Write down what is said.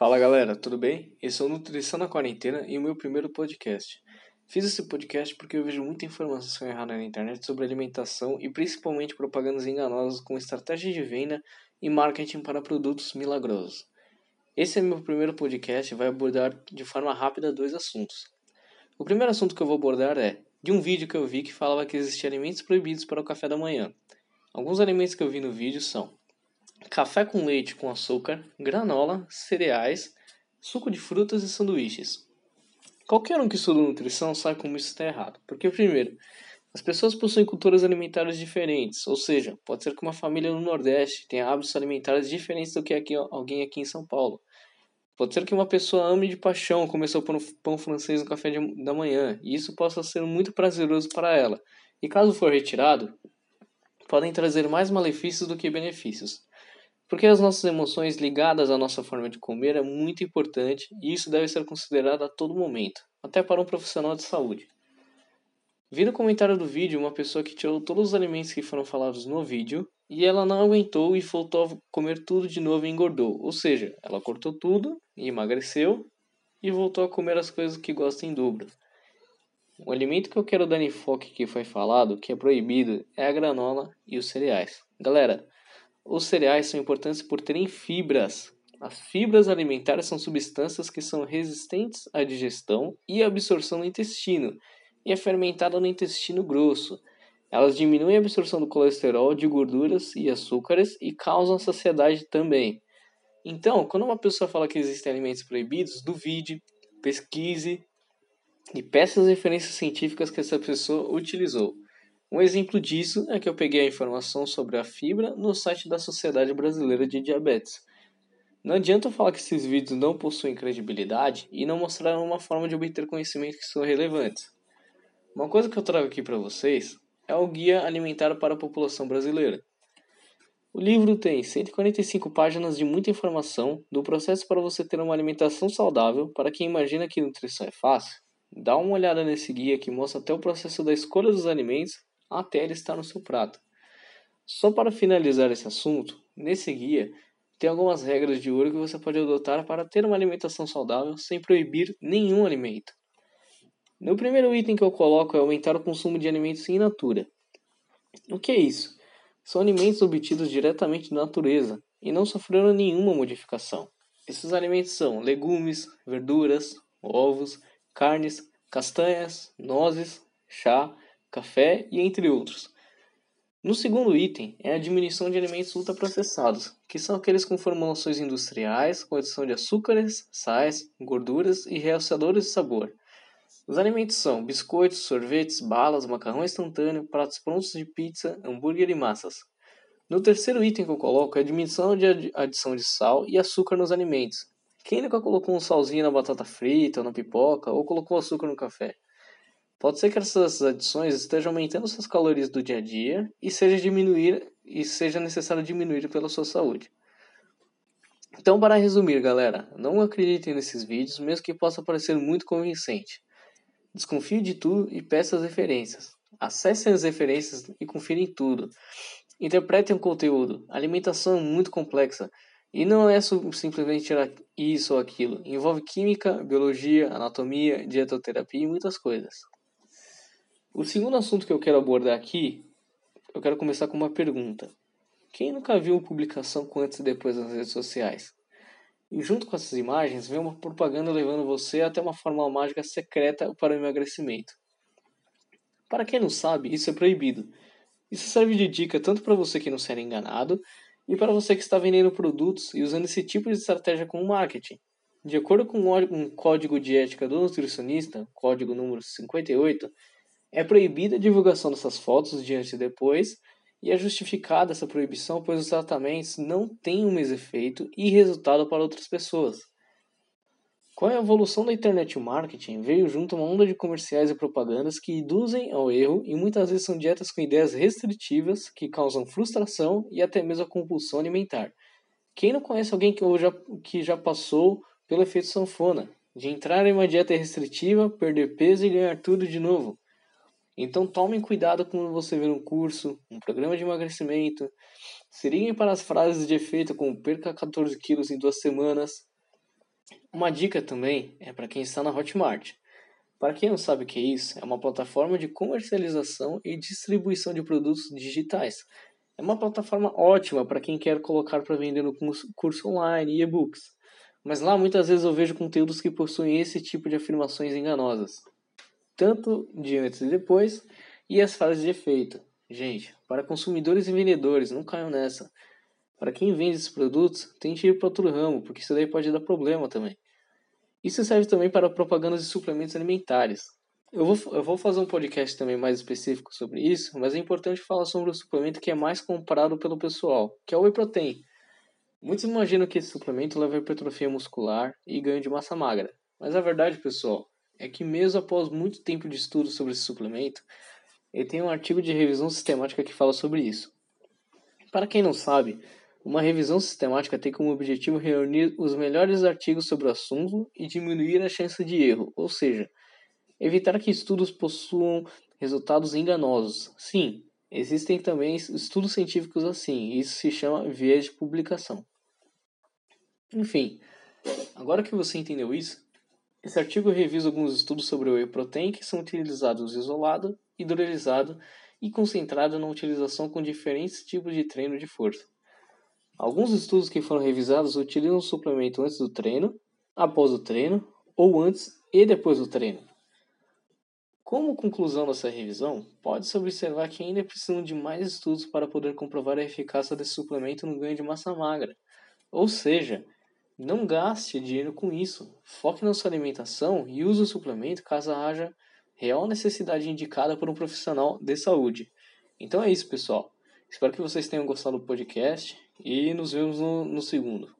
Fala galera, tudo bem? Esse é o Nutrição na Quarentena e o meu primeiro podcast. Fiz esse podcast porque eu vejo muita informação errada na internet sobre alimentação e principalmente propagandas enganosas com estratégia de venda e marketing para produtos milagrosos. Esse é meu primeiro podcast e vai abordar de forma rápida dois assuntos. O primeiro assunto que eu vou abordar é de um vídeo que eu vi que falava que existiam alimentos proibidos para o café da manhã. Alguns alimentos que eu vi no vídeo são café com leite com açúcar, granola, cereais, suco de frutas e sanduíches. Qualquer um que estuda nutrição sabe como isso está errado. Porque, primeiro, as pessoas possuem culturas alimentares diferentes, ou seja, pode ser que uma família no Nordeste tenha hábitos alimentares diferentes do que aqui, alguém aqui em São Paulo. Pode ser que uma pessoa ame de paixão começou por um pão francês no café de, da manhã, e isso possa ser muito prazeroso para ela. E caso for retirado, podem trazer mais malefícios do que benefícios. Porque as nossas emoções ligadas à nossa forma de comer é muito importante e isso deve ser considerado a todo momento, até para um profissional de saúde. Vi no comentário do vídeo uma pessoa que tirou todos os alimentos que foram falados no vídeo e ela não aguentou e voltou a comer tudo de novo e engordou. Ou seja, ela cortou tudo e emagreceu e voltou a comer as coisas que gosta em dobro. O alimento que eu quero dar enfoque que foi falado, que é proibido, é a granola e os cereais. Galera, os cereais são importantes por terem fibras. As fibras alimentares são substâncias que são resistentes à digestão e absorção no intestino e é fermentada no intestino grosso. Elas diminuem a absorção do colesterol, de gorduras e açúcares e causam saciedade também. Então, quando uma pessoa fala que existem alimentos proibidos, duvide, pesquise e peça as referências científicas que essa pessoa utilizou. Um exemplo disso é que eu peguei a informação sobre a fibra no site da Sociedade Brasileira de Diabetes. Não adianta eu falar que esses vídeos não possuem credibilidade e não mostraram uma forma de obter conhecimentos que são relevantes. Uma coisa que eu trago aqui para vocês é o Guia Alimentar para a População Brasileira. O livro tem 145 páginas de muita informação do processo para você ter uma alimentação saudável. Para quem imagina que nutrição é fácil, dá uma olhada nesse guia que mostra até o processo da escolha dos alimentos até ele estar no seu prato. Só para finalizar esse assunto, nesse guia tem algumas regras de ouro que você pode adotar para ter uma alimentação saudável sem proibir nenhum alimento. No primeiro item que eu coloco é aumentar o consumo de alimentos in natura. O que é isso? São alimentos obtidos diretamente da natureza e não sofreram nenhuma modificação. Esses alimentos são legumes, verduras, ovos, carnes, castanhas, nozes, chá, café e entre outros. No segundo item é a diminuição de alimentos ultraprocessados, que são aqueles com formulações industriais, com adição de açúcares, sais, gorduras e realçadores de sabor. Os alimentos são biscoitos, sorvetes, balas, macarrão instantâneo, pratos prontos de pizza, hambúrguer e massas. No terceiro item que eu coloco é a diminuição de adição de sal e açúcar nos alimentos. Quem nunca colocou um salzinho na batata frita ou na pipoca, ou colocou açúcar no café? Pode ser que essas adições estejam aumentando suas calorias do dia a dia e seja diminuir e seja necessário diminuir pela sua saúde. Então, para resumir, galera, não acreditem nesses vídeos, mesmo que possa parecer muito convincente. Desconfie de tudo e peça as referências. Acessem as referências e confirem tudo. Interpretem o conteúdo. A alimentação é muito complexa e não é simplesmente tirar isso ou aquilo. Envolve química, biologia, anatomia, dietoterapia e muitas coisas. O segundo assunto que eu quero abordar aqui, eu quero começar com uma pergunta. Quem nunca viu publicação com antes e depois nas redes sociais? E junto com essas imagens vem uma propaganda levando você até uma fórmula mágica secreta para o emagrecimento. Para quem não sabe, isso é proibido. Isso serve de dica tanto para você que não ser enganado e para você que está vendendo produtos e usando esse tipo de estratégia como marketing. De acordo com um código de ética do nutricionista, código número 58, é proibida a divulgação dessas fotos de antes e depois, e é justificada essa proibição pois os tratamentos não têm o mesmo efeito e resultado para outras pessoas. Com a evolução da internet e marketing, veio junto uma onda de comerciais e propagandas que induzem ao erro e muitas vezes são dietas com ideias restritivas que causam frustração e até mesmo a compulsão alimentar. Quem não conhece alguém que já, que já passou pelo efeito sanfona, de entrar em uma dieta restritiva, perder peso e ganhar tudo de novo? Então tomem cuidado quando você ver um curso, um programa de emagrecimento. Se liguem para as frases de efeito como perca 14 quilos em duas semanas. Uma dica também é para quem está na Hotmart. Para quem não sabe o que é isso, é uma plataforma de comercialização e distribuição de produtos digitais. É uma plataforma ótima para quem quer colocar para vender no curso online e e-books. Mas lá muitas vezes eu vejo conteúdos que possuem esse tipo de afirmações enganosas, tanto de antes e depois, e as frases de efeito. Gente, para consumidores e vendedores, não caiam nessa. Para quem vende esses produtos, tente ir para outro ramo, porque isso daí pode dar problema também. Isso serve também para propagandas de suplementos alimentares. Eu vou, eu vou fazer um podcast também mais específico sobre isso, mas é importante falar sobre o suplemento que é mais comprado pelo pessoal, que é o Whey Protein. Muitos imaginam que esse suplemento leva a hipertrofia muscular e ganho de massa magra, mas a verdade, pessoal, é que mesmo após muito tempo de estudo sobre esse suplemento, ele tem um artigo de revisão sistemática que fala sobre isso. Para quem não sabe, uma revisão sistemática tem como objetivo reunir os melhores artigos sobre o assunto e diminuir a chance de erro, ou seja, evitar que estudos possuam resultados enganosos. Sim, existem também estudos científicos assim, isso se chama viés de publicação. Enfim, agora que você entendeu isso, esse artigo revisa alguns estudos sobre o whey protein que são utilizados isolado, hidrolisado e concentrado na utilização com diferentes tipos de treino de força. Alguns estudos que foram revisados utilizam o suplemento antes do treino, após o treino ou antes e depois do treino. Como conclusão dessa revisão, pode-se observar que ainda precisam de mais estudos para poder comprovar a eficácia desse suplemento no ganho de massa magra. Ou seja, não gaste dinheiro com isso. Foque na sua alimentação e use o suplemento caso haja real necessidade indicada por um profissional de saúde. Então é isso, pessoal. Espero que vocês tenham gostado do podcast e nos vemos no, no segundo.